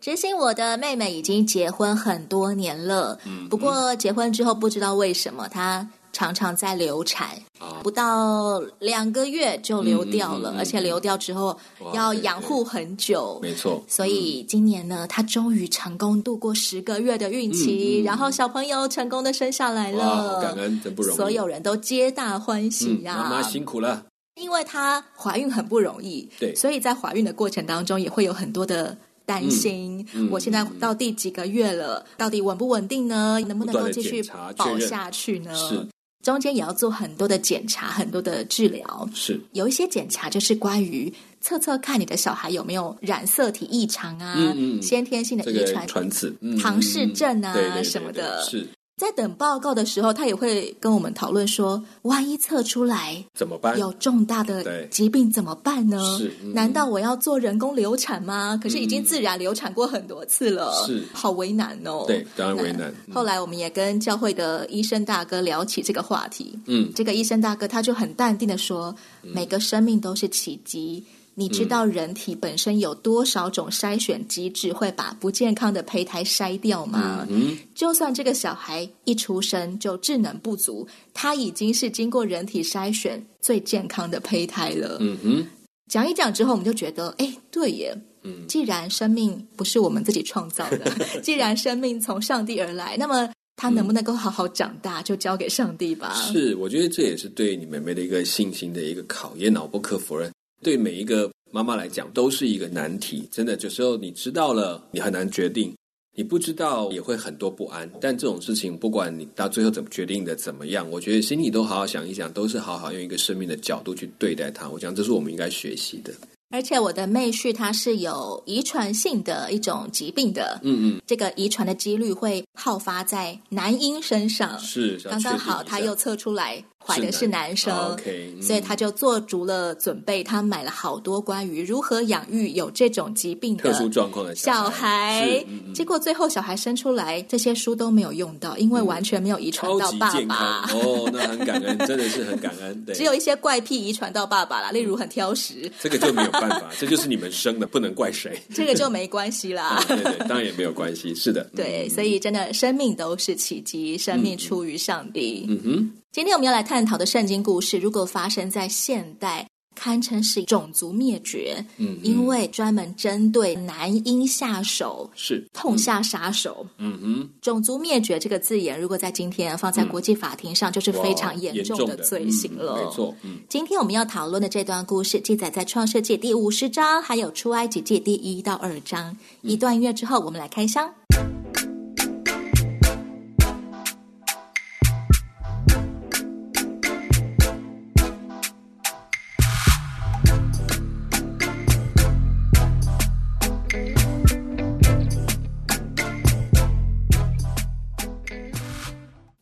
知心，我的妹妹已经结婚很多年了，嗯，不过结婚之后不知道为什么她常常在流产，啊，不到两个月就流掉了，嗯嗯嗯嗯，而且流掉之后要养护很久，没错。所以今年呢，她终于成功度过十个月的孕期，然后小朋友成功的生下来了，感恩，真不容易，所有人都皆大欢喜呀，嗯，妈妈辛苦了。因为她怀孕很不容易，对，所以在怀孕的过程当中也会有很多的。担心，嗯嗯、我现在到第几个月了？到底稳不稳定呢？能不能够继续保下去呢？是，中间也要做很多的检查，很多的治疗。是，有一些检查就是关于测测看你的小孩有没有染色体异常啊，嗯嗯、先天性的遗传传子、唐氏症啊、嗯、什么的。是。在等报告的时候，他也会跟我们讨论说：万一测出来怎么办？有重大的疾病怎么办呢？是，难道我要做人工流产吗？可是已经自然流产过很多次了，是，好为难哦。对，当然为难。后来我们也跟教会的医生大哥聊起这个话题，嗯，这个医生大哥他就很淡定的说：每个生命都是奇迹。你知道人体本身有多少种筛选机制会把不健康的胚胎筛掉吗？嗯，就算这个小孩一出生就智能不足，他已经是经过人体筛选最健康的胚胎了。嗯哼，讲一讲之后，我们就觉得，哎，对耶。嗯，既然生命不是我们自己创造的，既然生命从上帝而来，那么他能不能够好好长大，就交给上帝吧。是，我觉得这也是对你妹妹的一个信心的一个考验，我不可否认。对每一个妈妈来讲，都是一个难题。真的，有时候你知道了，你很难决定；你不知道，也会很多不安。但这种事情，不管你到最后怎么决定的怎么样，我觉得心里都好好想一想，都是好好用一个生命的角度去对待它。我想，这是我们应该学习的。而且我的妹婿他是有遗传性的一种疾病的，嗯嗯，这个遗传的几率会好发在男婴身上，是刚刚好他又测出来怀的是男生男，OK，所以他就做足了准备，他买了好多关于如何养育有这种疾病的特殊状况的小孩，结果最后小孩生出来，这些书都没有用到，因为完全没有遗传到爸爸。哦，那很感恩，真的是很感恩。对，只有一些怪癖遗传到爸爸啦，例如很挑食，嗯、这个就没有。办法，这就是你们生的，不能怪谁。这个就没关系啦。啊、对对，当然也没有关系。是的，对，所以真的，生命都是奇迹，生命出于上帝。嗯哼，今天我们要来探讨的圣经故事，如果发生在现代。堪称是种族灭绝，嗯，因为专门针对男婴下手，是痛下杀手，嗯哼，种族灭绝这个字眼，如果在今天放在国际法庭上，就是非常严重的罪行了。嗯、没错，嗯，今天我们要讨论的这段故事，记载在创世记第五十章，还有出埃及记第一到二章。一段音乐之后，我们来开箱。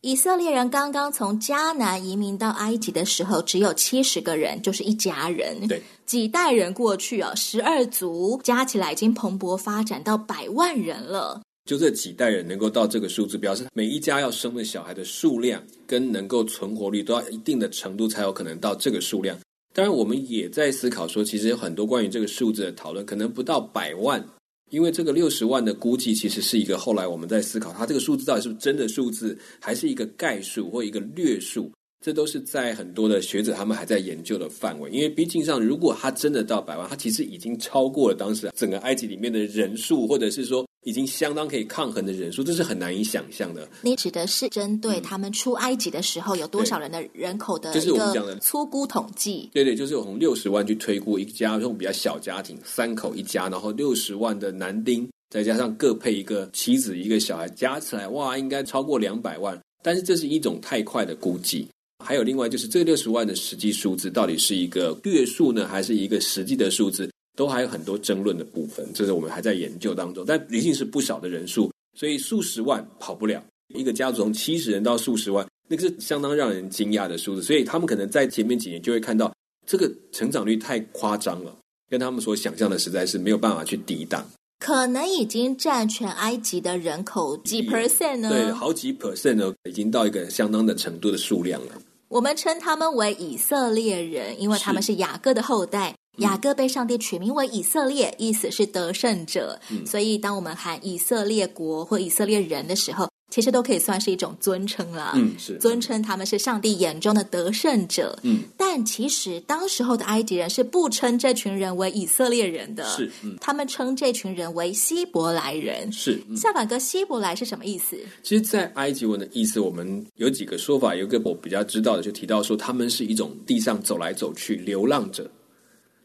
以色列人刚刚从迦南移民到埃及的时候，只有七十个人，就是一家人。对，几代人过去啊，十二族加起来已经蓬勃发展到百万人了。就这几代人能够到这个数字，表示每一家要生的小孩的数量跟能够存活率都要一定的程度，才有可能到这个数量。当然，我们也在思考说，其实有很多关于这个数字的讨论，可能不到百万。因为这个六十万的估计，其实是一个后来我们在思考，它这个数字到底是不是真的数字，还是一个概数或一个略数？这都是在很多的学者他们还在研究的范围。因为毕竟上，如果它真的到百万，它其实已经超过了当时整个埃及里面的人数，或者是说。已经相当可以抗衡的人数，这是很难以想象的。你指的是针对他们出埃及的时候有多少人的人口的，就是我们讲的粗估统计。对对，就是我从六十万去推估一家这种比较小家庭，三口一家，然后六十万的男丁，再加上各配一个妻子一个小孩，加起来哇，应该超过两百万。但是这是一种太快的估计。还有另外就是这六十万的实际数字到底是一个月数呢，还是一个实际的数字？都还有很多争论的部分，这是我们还在研究当中。但离境是不少的人数，所以数十万跑不了。一个家族从七十人到数十万，那个是相当让人惊讶的数字。所以他们可能在前面几年就会看到这个成长率太夸张了，跟他们所想象的实在是没有办法去抵挡。可能已经占全埃及的人口几 percent 呢？对，好几 percent 呢，已经到一个相当的程度的数量了。我们称他们为以色列人，因为他们是雅各的后代。雅各被上帝取名为以色列，意思是得胜者。嗯，所以，当我们喊以色列国或以色列人的时候，其实都可以算是一种尊称了。嗯，是尊称他们是上帝眼中的得胜者。嗯，但其实当时候的埃及人是不称这群人为以色列人的。是，嗯，他们称这群人为希伯来人。是，嗯，夏板哥，希伯来是什么意思？其实，在埃及文的意思，我们有几个说法。有一个我比较知道的，就提到说，他们是一种地上走来走去流浪者。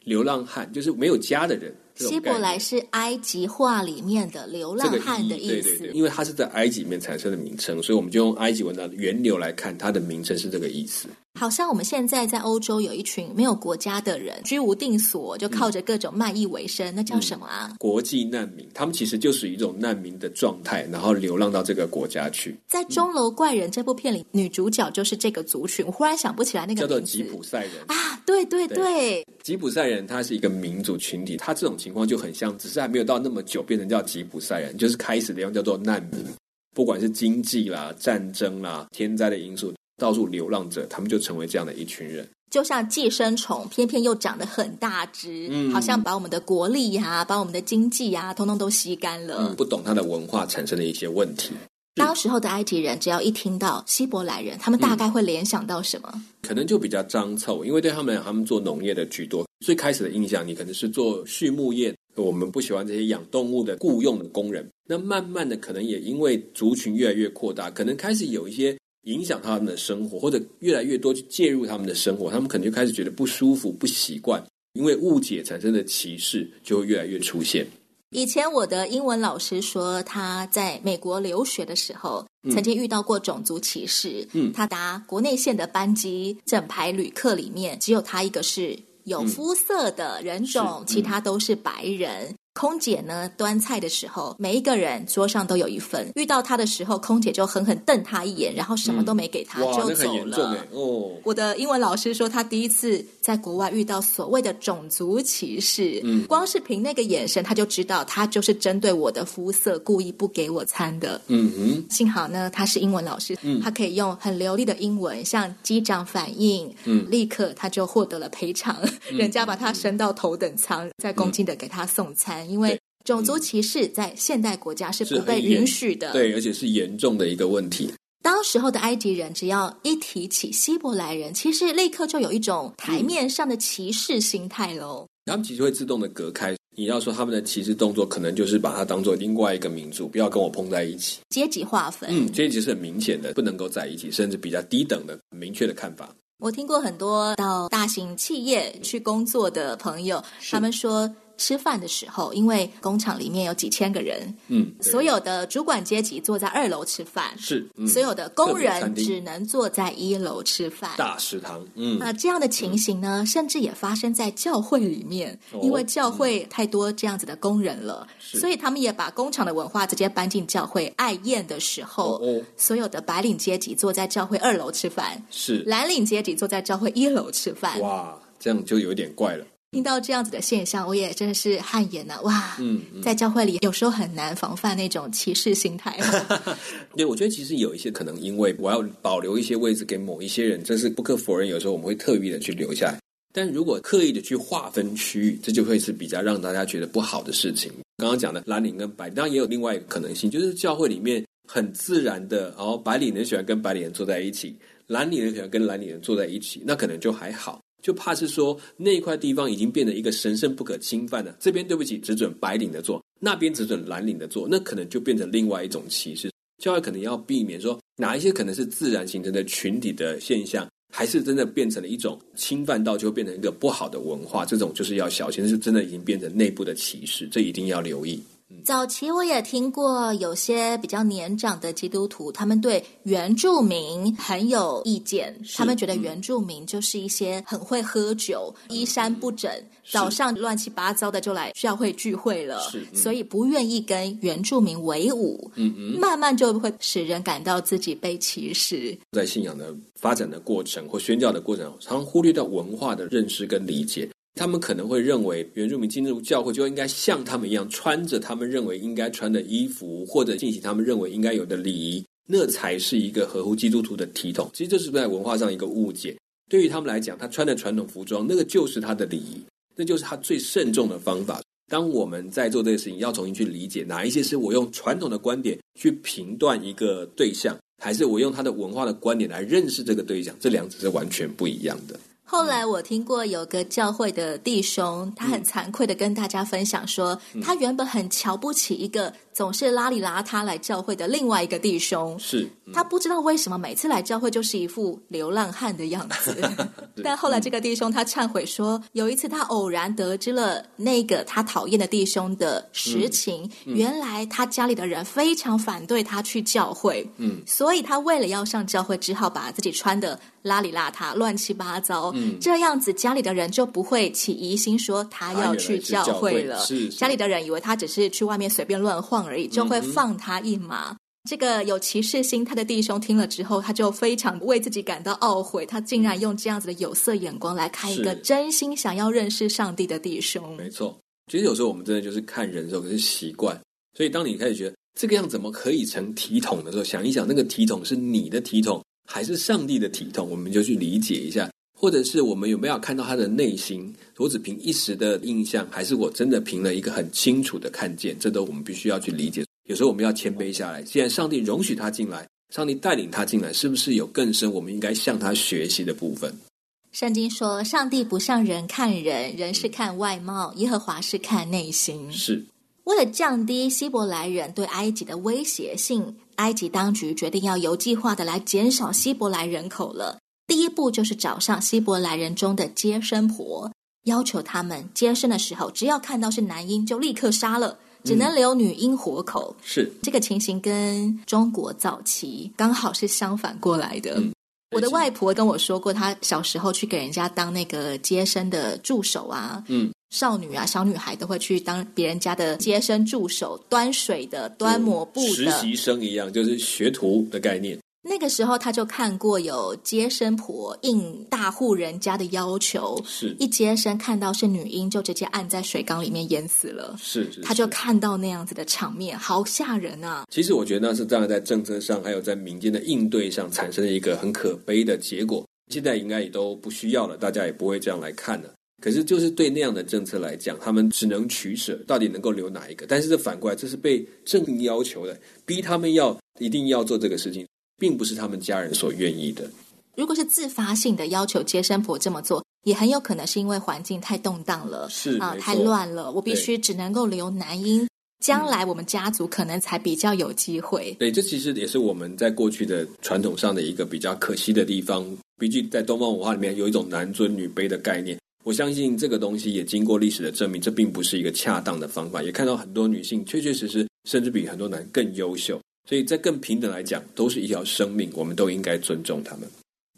流浪汉就是没有家的人。希伯来是埃及话里面的流浪汉的意思。对对对，因为它是在埃及里面产生的名称，所以我们就用埃及文的源流来看，它的名称是这个意思。好像我们现在在欧洲有一群没有国家的人，居无定所，就靠着各种卖艺为生，嗯、那叫什么啊？国际难民，他们其实就属于一种难民的状态，然后流浪到这个国家去。在《钟楼怪人》这部片里，嗯、女主角就是这个族群。我忽然想不起来那个，叫做吉普赛人啊！对对对，对，吉普赛人他是一个民族群体，他这种情况就很像，只是还没有到那么久，变成叫吉普赛人，就是开始的样叫做难民，不管是经济啦、战争啦、天灾的因素。到处流浪者，他们就成为这样的一群人，就像寄生虫，偏偏又长得很大只，嗯，好像把我们的国力呀、啊，把我们的经济呀、啊，通通都吸干了。嗯，不懂它的文化产生的一些问题。当时候的埃及人，只要一听到希伯来人，他们大概会联想到什么？嗯，可能就比较脏臭，因为对他们，他们做农业的居多。最开始的印象，你可能是做畜牧业，我们不喜欢这些养动物的雇佣的工人。那慢慢的，可能也因为族群越来越扩大，可能开始有一些。影响他们的生活，或者越来越多去介入他们的生活，他们可能就开始觉得不舒服、不习惯，因为误解产生的歧视就会越来越出现。以前我的英文老师说，他在美国留学的时候，曾经遇到过种族歧视。嗯，他搭国内线的班机，整排旅客里面只有他一个是有肤色的人种，嗯、其他都是白人。空姐呢，端菜的时候，每一个人桌上都有一份。遇到他的时候，空姐就狠狠瞪他一眼，然后什么都没给他，嗯、就走了。哦，我的英文老师说，他第一次在国外遇到所谓的种族歧视，嗯，光是凭那个眼神，他就知道他就是针对我的肤色，故意不给我餐的。嗯哼，幸好呢，他是英文老师，嗯，他可以用很流利的英文向机长反映，嗯，立刻他就获得了赔偿，嗯、人家把他升到头等舱，再恭敬的给他送餐。因为种族歧视在现代国家是不被允许的，对，而且是严重的一个问题。当时候的埃及人，只要一提起希伯来人，其实立刻就有一种台面上的歧视心态喽。嗯，他们其实会自动的隔开。你要说他们的歧视动作，可能就是把它当做另外一个民族，不要跟我碰在一起。阶级划分，嗯，阶级是很明显的，不能够在一起，甚至比较低等的明确的看法。我听过很多到大型企业去工作的朋友，他们说。吃饭的时候，因为工厂里面有几千个人，嗯，所有的主管阶级坐在二楼吃饭，是，嗯、所有的工人只能坐在一楼吃饭，大食堂，嗯，那这样的情形呢，嗯、甚至也发生在教会里面，哦、因为教会太多这样子的工人了，是。所以他们也把工厂的文化直接搬进教会。爱宴的时候，哦哦。所有的白领阶级坐在教会二楼吃饭，是。蓝领阶级坐在教会一楼吃饭，哇，这样就有点怪了。听到这样子的现象，我也真的是汗颜了。哇，嗯，嗯在教会里有时候很难防范那种歧视心态。对，我觉得其实有一些可能，因为我要保留一些位置给某一些人，这是不可否认。有时候我们会特意的去留下来，但如果刻意的去划分区域，这就会是比较让大家觉得不好的事情。刚刚讲的蓝领跟白领，当然也有另外一个可能性，就是教会里面很自然的，然后白领人喜欢跟白领人坐在一起，蓝领人喜欢跟蓝领人坐在一起，那可能就还好。就怕是说那一块地方已经变成一个神圣不可侵犯的，这边对不起只准白领的做，那边只准蓝领的做，那可能就变成另外一种歧视。教会可能要避免说哪一些可能是自然形成的群体的现象，还是真的变成了一种侵犯到就变成一个不好的文化，这种就是要小心，是真的已经变成内部的歧视，这一定要留意。早期我也听过有些比较年长的基督徒，他们对原住民很有意见，他们觉得原住民就是一些很会喝酒、嗯、衣衫不整，早上乱七八糟的就来教会聚会了，嗯、所以不愿意跟原住民为伍。嗯嗯，慢慢就会使人感到自己被歧视。在信仰的发展的过程或宣教的过程，常常忽略到文化的认识跟理解。他们可能会认为原住民进入教会就应该像他们一样穿着他们认为应该穿的衣服，或者进行他们认为应该有的礼仪，那才是一个合乎基督徒的体统。其实这是在文化上一个误解。对于他们来讲，他穿的传统服装，那个就是他的礼仪，那就是他最慎重的方法。当我们在做这个事情，要重新去理解哪一些是我用传统的观点去评断一个对象，还是我用他的文化的观点来认识这个对象，这两者是完全不一样的。后来我听过有个教会的弟兄，他很惭愧的跟大家分享说，他原本很瞧不起一个总是邋里邋遢来教会的另外一个弟兄，是他不知道为什么每次来教会就是一副流浪汉的样子。但后来这个弟兄他忏悔说，有一次他偶然得知了那个他讨厌的弟兄的实情，原来他家里的人非常反对他去教会，嗯，所以他为了要上教会，只好把自己穿的邋里邋遢、乱七八糟。嗯，这样子家里的人就不会起疑心，说他要去教会了。是，是家里的人以为他只是去外面随便乱晃而已，就会放他一马。嗯、这个有歧视心态的弟兄听了之后，他就非常为自己感到懊悔。他竟然用这样子的有色眼光来看一个真心想要认识上帝的弟兄。没错，其实有时候我们真的就是看人的时候，可是习惯。所以当你开始觉得这个样怎么可以成体统的时候，想一想，那个体统是你的体统。还是上帝的体统，我们就去理解一下，或者是我们有没有看到他的内心？我只凭一时的印象，还是我真的凭了一个很清楚的看见？这都我们必须要去理解。有时候我们要谦卑下来。既然上帝容许他进来，上帝带领他进来，是不是有更深我们应该向他学习的部分？圣经说，上帝不像人看人，人是看外貌，耶和华是看内心。是。为了降低希伯来人对埃及的威胁性，埃及当局决定要有计划的来减少希伯来人口了。第一步就是找上希伯来人中的接生婆，要求他们接生的时候，只要看到是男婴就立刻杀了，只能留女婴活口。是、嗯、这个情形跟中国早期刚好是相反过来的。嗯、我的外婆跟我说过，她小时候去给人家当那个接生的助手啊。嗯。少女啊，小女孩都会去当别人家的接生助手，端水的、端抹布的，实习生一样，就是学徒的概念。那个时候他就看过有接生婆应大户人家的要求，是一接生看到是女婴，就直接按在水缸里面淹死了。是，他就看到那样子的场面，好吓人啊！其实我觉得那是这样，在政策上还有在民间的应对上产生了一个很可悲的结果。现在应该也都不需要了，大家也不会这样来看了。可是，就是对那样的政策来讲，他们只能取舍，到底能够留哪一个？但是这反过来，这是被政府要求的，逼他们要一定要做这个事情，并不是他们家人所愿意的。如果是自发性的要求接生婆这么做，也很有可能是因为环境太动荡了，是啊，太乱了，我必须只能够留男婴，将来我们家族可能才比较有机会。对，这其实也是我们在过去的传统上的一个比较可惜的地方。毕竟在东方文化里面，有一种男尊女卑的概念。我相信这个东西也经过历史的证明，这并不是一个恰当的方法。也看到很多女性确确实实，甚至比很多男更优秀。所以在更平等来讲，都是一条生命，我们都应该尊重他们。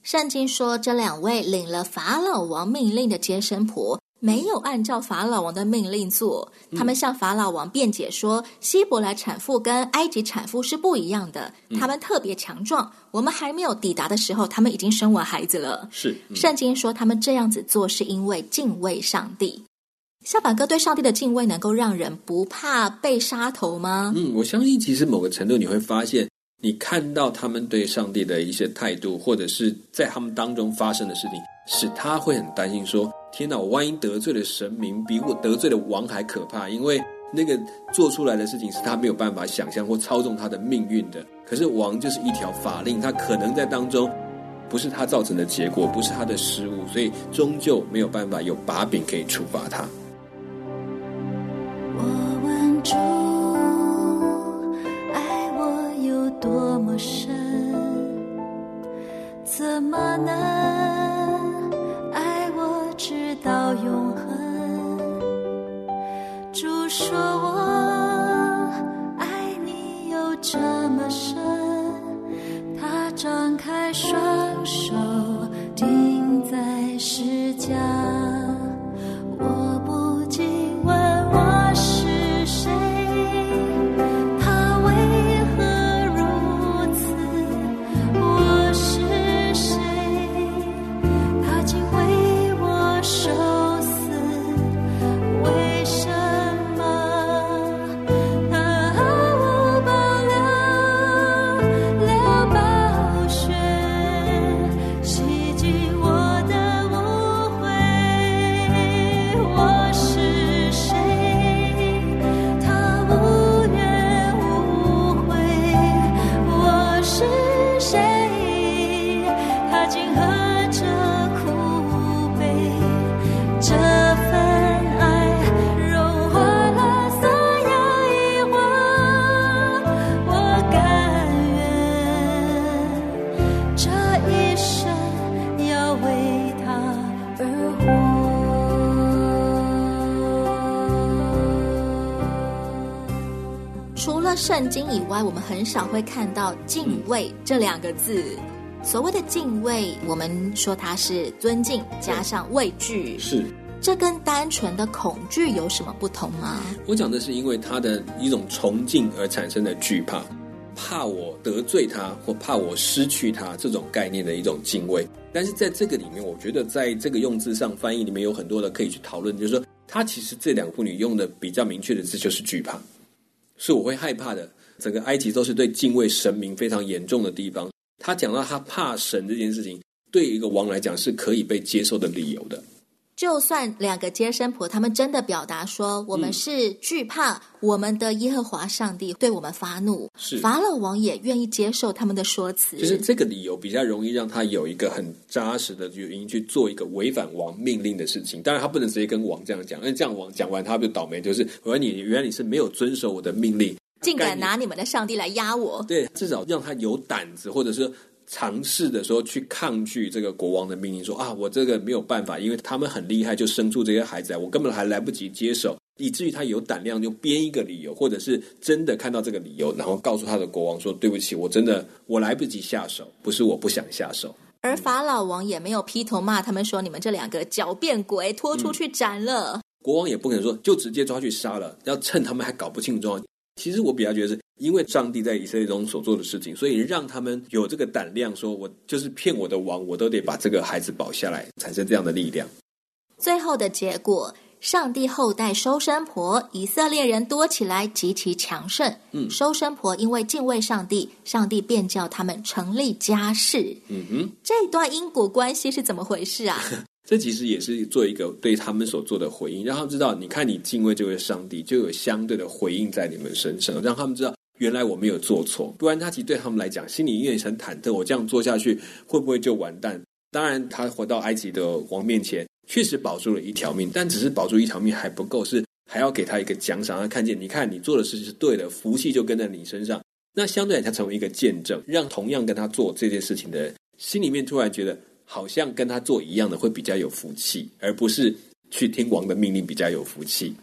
圣经说，这两位领了法老王命令的接生婆。没有按照法老王的命令做，他们向法老王辩解说，希伯来产妇跟埃及产妇是不一样的，他们特别强壮。我们还没有抵达的时候，他们已经生完孩子了。是，圣经说他们这样子做是因为敬畏上帝。小板哥对上帝的敬畏能够让人不怕被杀头吗？嗯，我相信其实某个程度你会发现，你看到他们对上帝的一些态度，或者是在他们当中发生的事情，使他会很担心说。天哪！我万一得罪了神明，比我得罪了王还可怕。因为那个做出来的事情是他没有办法想象或操纵他的命运的。可是王就是一条法令，他可能在当中不是他造成的结果，不是他的失误，所以终究没有办法有把柄可以处罚他。主，爱我有多么深，怎么能爱我？直到永恒，主说我圣经以外，我们很少会看到“敬畏”这两个字。所谓的敬畏，我们说它是尊敬加上畏惧，是。这跟单纯的恐惧有什么不同吗？我讲的是因为他的一种崇敬而产生的惧怕，怕我得罪他或怕我失去他这种概念的一种敬畏。但是在这个里面，我觉得在这个用字上翻译里面有很多的可以去讨论，就是说他其实这两个妇女用的比较明确的字就是惧怕，是我会害怕的。整个埃及都是对敬畏神明非常严重的地方。他讲到他怕神这件事情，对一个王来讲是可以被接受的理由的。就算两个接生婆，他们真的表达说，我们是惧怕我们的耶和华上帝对我们发怒，是法老王也愿意接受他们的说辞，就是这个理由比较容易让他有一个很扎实的原因去做一个违反王命令的事情。当然，他不能直接跟王这样讲，因为这样王讲完他就倒霉，就是我说你原来你是没有遵守我的命令，竟敢拿你们的上帝来压我。对，至少让他有胆子，或者是。尝试的时候去抗拒这个国王的命令，说啊，我这个没有办法，因为他们很厉害，就生出这些孩子来，我根本还来不及接手，以至于他有胆量就编一个理由，或者是真的看到这个理由，然后告诉他的国王说，对不起，我真的我来不及下手，不是我不想下手。而法老王也没有劈头骂他们说，你们这两个狡辩鬼，拖出去斩了。嗯，国王也不可能说就直接抓去杀了，要趁他们还搞不清楚。其实我比较觉得是因为上帝在以色列中所做的事情，所以让他们有这个胆量，说我就是骗我的王，我都得把这个孩子保下来，产生这样的力量。最后的结果，上帝后代收生婆，以色列人多起来，极其强盛。嗯，收生婆因为敬畏上帝，上帝便叫他们成立家室。嗯哼，这段因果关系是怎么回事啊？这其实也是做一个对他们所做的回应，让他们知道，你看你敬畏这位上帝，就有相对的回应在你们身上，让他们知道原来我没有做错。不然他其实对他们来讲，心里因为很忐忑，我这样做下去会不会就完蛋？当然，他回到埃及的王面前，确实保住了一条命，但只是保住一条命还不够，是还要给他一个奖赏，让他看见，你看你做的事情是对的，福气就跟在你身上。那相对来，他成为一个见证，让同样跟他做这件事情的人，心里面突然觉得。好像跟他做一样的会比较有福气，而不是去听王的命令比较有福气。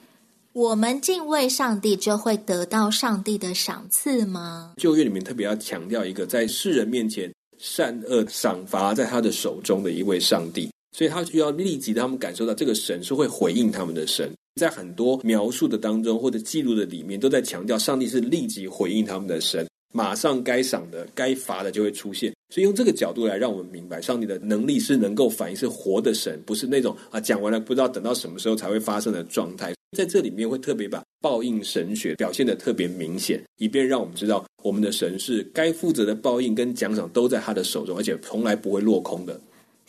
我们敬畏上帝，就会得到上帝的赏赐吗？旧约里面特别要强调一个，在世人面前善恶赏罚在他的手中的一位上帝，所以他需要立即让他们感受到这个神是会回应他们的神。在很多描述的当中或者记录的里面，都在强调上帝是立即回应他们的神。马上该赏的、该罚的就会出现，所以用这个角度来让我们明白，上帝的能力是能够反映是活的神，不是那种啊讲完了不知道等到什么时候才会发生的状态。在这里面会特别把报应神学表现的特别明显，以便让我们知道我们的神是该负责的报应跟奖赏都在他的手中，而且从来不会落空的。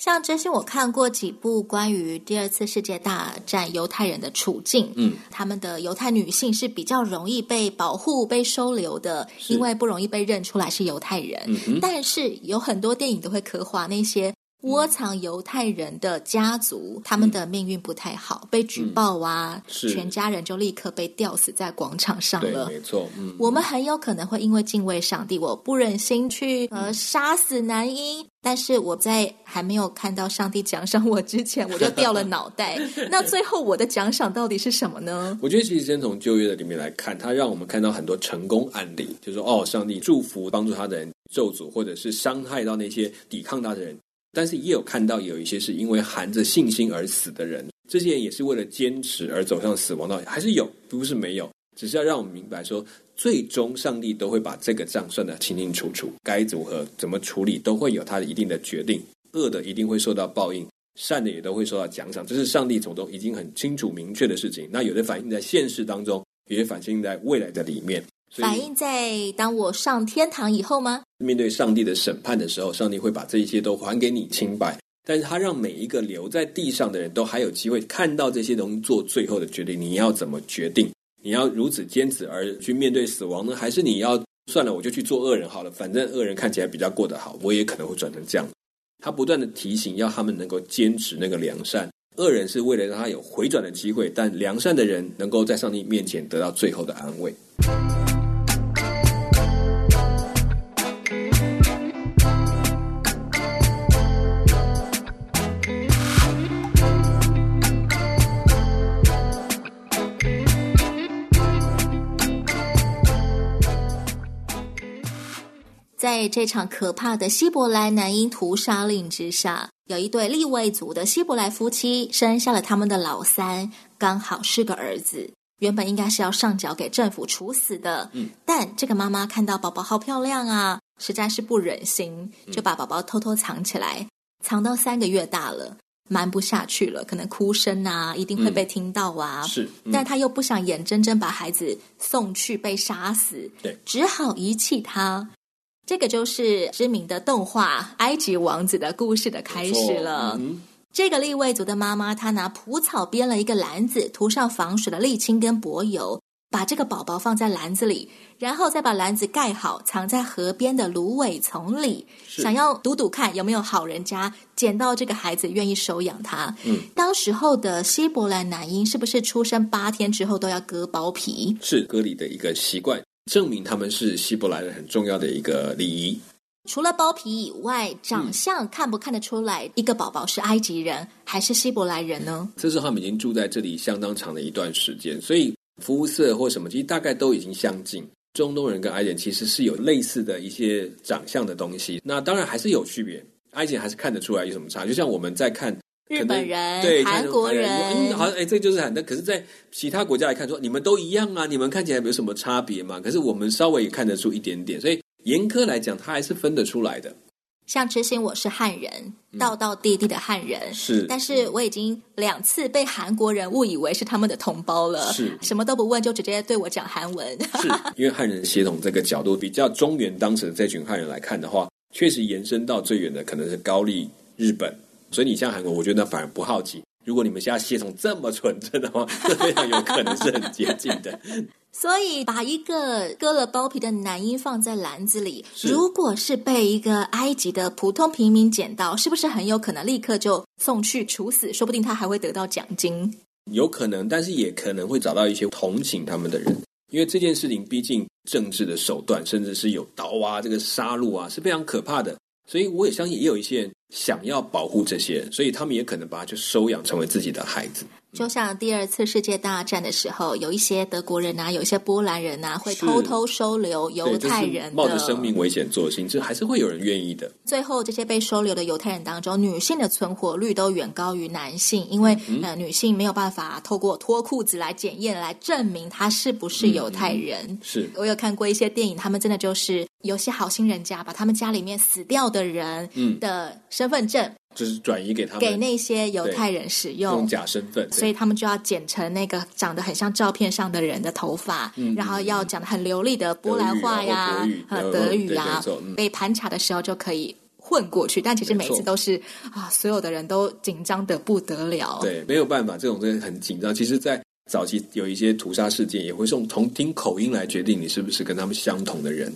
像真心，我看过几部关于第二次世界大战犹太人的处境。嗯，他们的犹太女性是比较容易被保护、被收留的，因为不容易被认出来是犹太人。嗯，但是有很多电影都会刻画那些窝藏犹太人的家族，他们的命运不太好，嗯、被举报啊，全家人就立刻被吊死在广场上了。没错。嗯，我们很有可能会因为敬畏上帝，我不忍心去呃杀死男婴，但是我在还没有看到上帝奖赏我之前，我就掉了脑袋。那最后我的奖赏到底是什么呢？我觉得其实先从旧约的里面来看，他让我们看到很多成功案例，就是说哦，上帝祝福帮助他的人，咒诅或者是伤害到那些抵抗他的人。但是也有看到有一些是因为含着信心而死的人，这些人也是为了坚持而走向死亡的，还是有，不是没有，只是要让我们明白说，最终上帝都会把这个账算得清清楚楚，该如何怎么处理，都会有他的一定的决定。恶的一定会受到报应，善的也都会受到奖赏，这是上帝从中已经很清楚明确的事情。那有的反映在现实当中，有的反映在未来的里面。反映在当我上天堂以后吗？面对上帝的审判的时候，上帝会把这一切都还给你清白，但是他让每一个留在地上的人都还有机会看到这些东西，做最后的决定。你要怎么决定？你要如此坚持而去面对死亡呢？还是你要算了，我就去做恶人好了？反正恶人看起来比较过得好，我也可能会转成这样。他不断的提醒，要他们能够坚持那个良善。恶人是为了让他有回转的机会，但良善的人能够在上帝面前得到最后的安慰。在这场可怕的希伯来男婴屠杀令之下，有一对利未族的希伯来夫妻生下了他们的老三，刚好是个儿子。原本应该是要上缴给政府处死的，嗯，但这个妈妈看到宝宝好漂亮啊，实在是不忍心，就把宝宝偷偷藏起来，藏到三个月大了，瞒不下去了，可能哭声啊，一定会被听到啊，嗯、是，嗯、但他又不想眼睁睁把孩子送去被杀死，对，只好遗弃他。这个就是知名的动画《埃及王子》的故事的开始了。嗯、这个利未族的妈妈，她拿蒲草编了一个篮子，涂上防水的沥青跟柏油，把这个宝宝放在篮子里，然后再把篮子盖好，藏在河边的芦苇丛里，想要赌赌看有没有好人家捡到这个孩子，愿意收养他。嗯，当时候的希伯来男婴是不是出生八天之后都要割包皮？是割礼的一个习惯。证明他们是希伯来人很重要的一个礼仪。除了包皮以外，长相看不看得出来一个宝宝是埃及人还是希伯来人呢？这是他们已经住在这里相当长的一段时间，所以肤色或什么其实大概都已经相近。中东人跟埃及人其实是有类似的一些长相的东西，那当然还是有区别。埃及人还是看得出来有什么差，就像我们在看。日本人、对韩国人，嗯，好像哎，这就是很，那可是，在其他国家来看说，说你们都一样啊，你们看起来没有什么差别嘛？可是我们稍微也看得出一点点，所以严苛来讲，他还是分得出来的。像之前，我是汉人，道道地地的汉人，是，但是我已经两次被韩国人误以为是他们的同胞了，是，什么都不问就直接对我讲韩文，是因为汉人血统这个角度比较中原，当时的这群汉人来看的话，确实延伸到最远的可能是高丽、日本。所以你像韩国，我觉得反而不好奇。如果你们现在系统这么纯正的话，这非常有可能是很接近的。所以把一个割了包皮的男婴放在篮子里，如果是被一个埃及的普通平民捡到，是不是很有可能立刻就送去处死？说不定他还会得到奖金。有可能，但是也可能会找到一些同情他们的人，因为这件事情毕竟政治的手段，甚至是有刀啊，这个杀戮啊是非常可怕的。所以我也相信，也有一些人想要保护这些人，所以他们也可能把他就收养成为自己的孩子。就像第二次世界大战的时候，有一些德国人啊，有一些波兰人啊，会偷偷收留犹太人，冒着生命危险做事情，这还是会有人愿意的。最后，这些被收留的犹太人当中，女性的存活率都远高于男性，因为、嗯、呃，女性没有办法透过脱裤子来检验来证明她是不是犹太人。嗯、是我有看过一些电影，他们真的就是有些好心人家把他们家里面死掉的人的身份证。嗯就是转移给他们，给那些犹太人使用，用假身份，所以他们就要剪成那个长得很像照片上的人的头发，嗯、然后要讲的很流利的波兰话呀、和德语啊，被盘查的时候就可以混过去。但其实每次都是啊，所有的人都紧张的不得了。对，没有办法，这种真的很紧张。其实，在早期有一些屠杀事件，也会用从听口音来决定你是不是跟他们相同的人。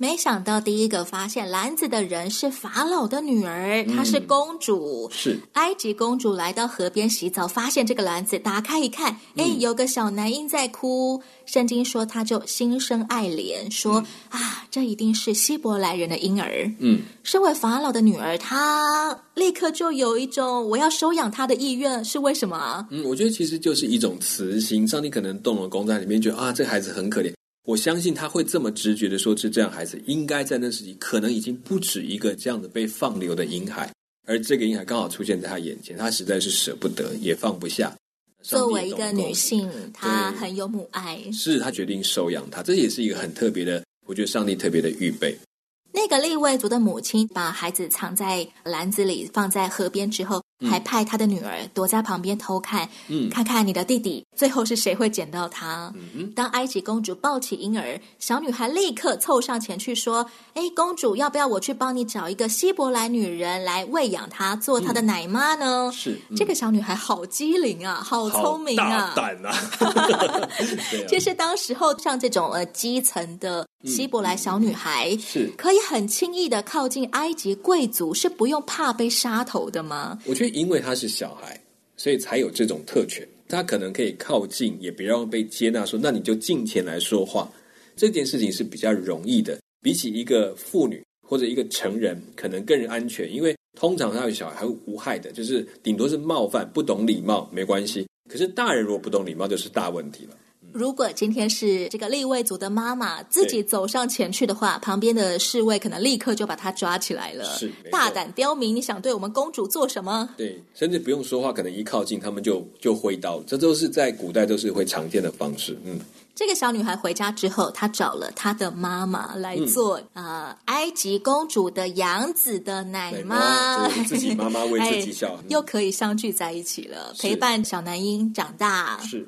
没想到第一个发现篮子的人是法老的女儿，她是公主。是埃及公主来到河边洗澡，发现这个篮子，打开一看，哎，有个小男婴在哭。圣经说，她就心生爱怜，说啊，这一定是希伯来人的婴儿。嗯，身为法老的女儿，她立刻就有一种我要收养他的意愿，是为什么啊？嗯，我觉得其实就是一种慈心，上帝可能动了工在里面，觉得啊，这孩子很可怜。我相信他会这么直觉的说，是这样孩子应该在那时期，可能已经不止一个这样的被放流的婴孩，而这个婴孩刚好出现在他眼前，他实在是舍不得，也放不下。作为一个女性，她很有母爱，是她决定收养他，这也是一个很特别的，我觉得上帝特别的预备。那个利未族的母亲把孩子藏在篮子里，放在河边之后。还派他的女儿躲在旁边偷看，嗯，看看你的弟弟最后是谁会捡到他。嗯，当埃及公主抱起婴儿，小女孩立刻凑上前去说：“哎，公主，要不要我去帮你找一个希伯来女人来喂养她，做她的奶妈呢？”是，这个小女孩好机灵啊，好聪明啊，大胆 啊！其实当时候像这种呃基层的希伯来小女孩，是可以很轻易的靠近埃及贵族，是不用怕被杀头的吗？我觉得。因为他是小孩，所以才有这种特权。他可能可以靠近，也不要被接纳。说，那你就近前来说话。这件事情是比较容易的，比起一个妇女或者一个成人，可能更安全。因为通常他有小孩还无害的，就是顶多是冒犯、不懂礼貌，没关系。可是大人如果不懂礼貌，就是大问题了。如果今天是这个立位族的妈妈自己走上前去的话，旁边的侍卫可能立刻就把她抓起来了。是，大胆刁民，你想对我们公主做什么？对，甚至不用说话，可能一靠近他们就就挥刀。这都是在古代都是会常见的方式。嗯，这个小女孩回家之后，她找了她的妈妈来做啊、嗯呃，埃及公主的养子的奶妈，自己妈妈为自己 笑，又可以相聚在一起了，陪伴小男婴长大。是。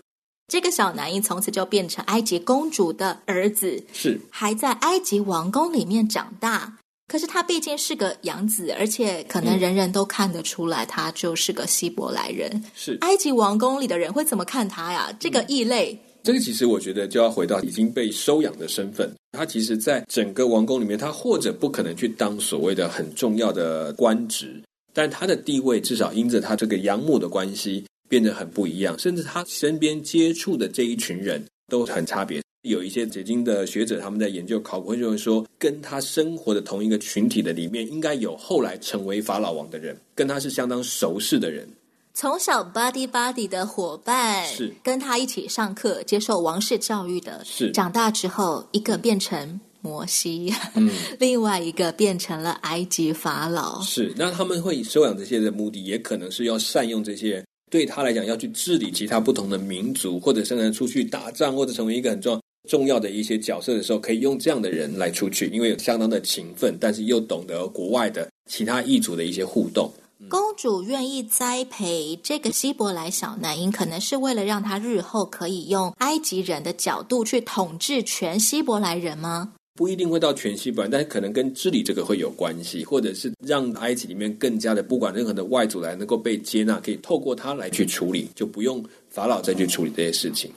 这个小男婴从此就变成埃及公主的儿子，是还在埃及王宫里面长大。可是他毕竟是个养子，而且可能人人都看得出来，他就是个希伯来人。是埃及王宫里的人会怎么看他呀？这个异类。这个其实我觉得就要回到已经被收养的身份。他其实，在整个王宫里面，他或者不可能去当所谓的很重要的官职，但他的地位至少因着他这个养母的关系。变得很不一样，甚至他身边接触的这一群人都很差别。有一些解经的学者，他们在研究考古，认为说，跟他生活的同一个群体的里面，应该有后来成为法老王的人，跟他是相当熟识的人。从小 buddy buddy 的伙伴，是跟他一起上课、接受王室教育的，是长大之后，一个变成摩西，嗯、另外一个变成了埃及法老。是，那他们会收养这些的目的，也可能是要善用这些。对他来讲，要去治理其他不同的民族，或者甚至出去打仗，或者成为一个很重要重要的一些角色的时候，可以用这样的人来出去，因为有相当的勤奋，但是又懂得国外的其他异族的一些互动。公主愿意栽培这个希伯来小男婴，可能是为了让他日后可以用埃及人的角度去统治全希伯来人吗？不一定会到全息版，但是可能跟治理这个会有关系，或者是让埃及里面更加的不管任何的外族来能够被接纳，可以透过它来去处理，就不用法老再去处理这些事情。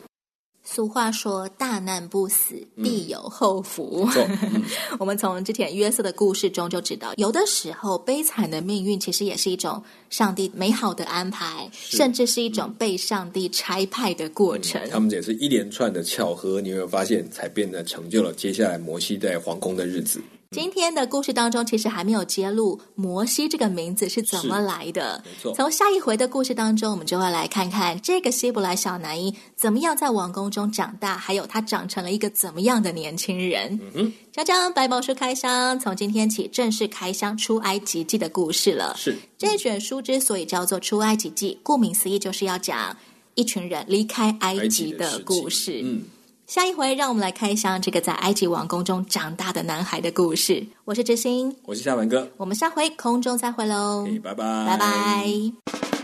俗话说：“大难不死，必有后福。嗯”嗯、我们从之前约瑟的故事中就知道，有的时候悲惨的命运其实也是一种上帝美好的安排，甚至是一种被上帝差派的过程。嗯、他们也是一连串的巧合，你有没有发现，才变得成就了接下来摩西在皇宫的日子。今天的故事当中，其实还没有揭露摩西这个名字是怎么来的。没错，从下一回的故事当中，我们就会来看看这个希伯来小男婴怎么样在王宫中长大，还有他长成了一个怎么样的年轻人。嗯哼，江江百宝书开箱，从今天起正式开箱出埃及记的故事了。是这卷书之所以叫做出埃及记，顾名思义就是要讲一群人离开埃及的故事。嗯。下一回，让我们来开箱这个在埃及王宫中长大的男孩的故事。我是知心，我是夏文哥，我们下回空中再会喽，拜拜，拜拜。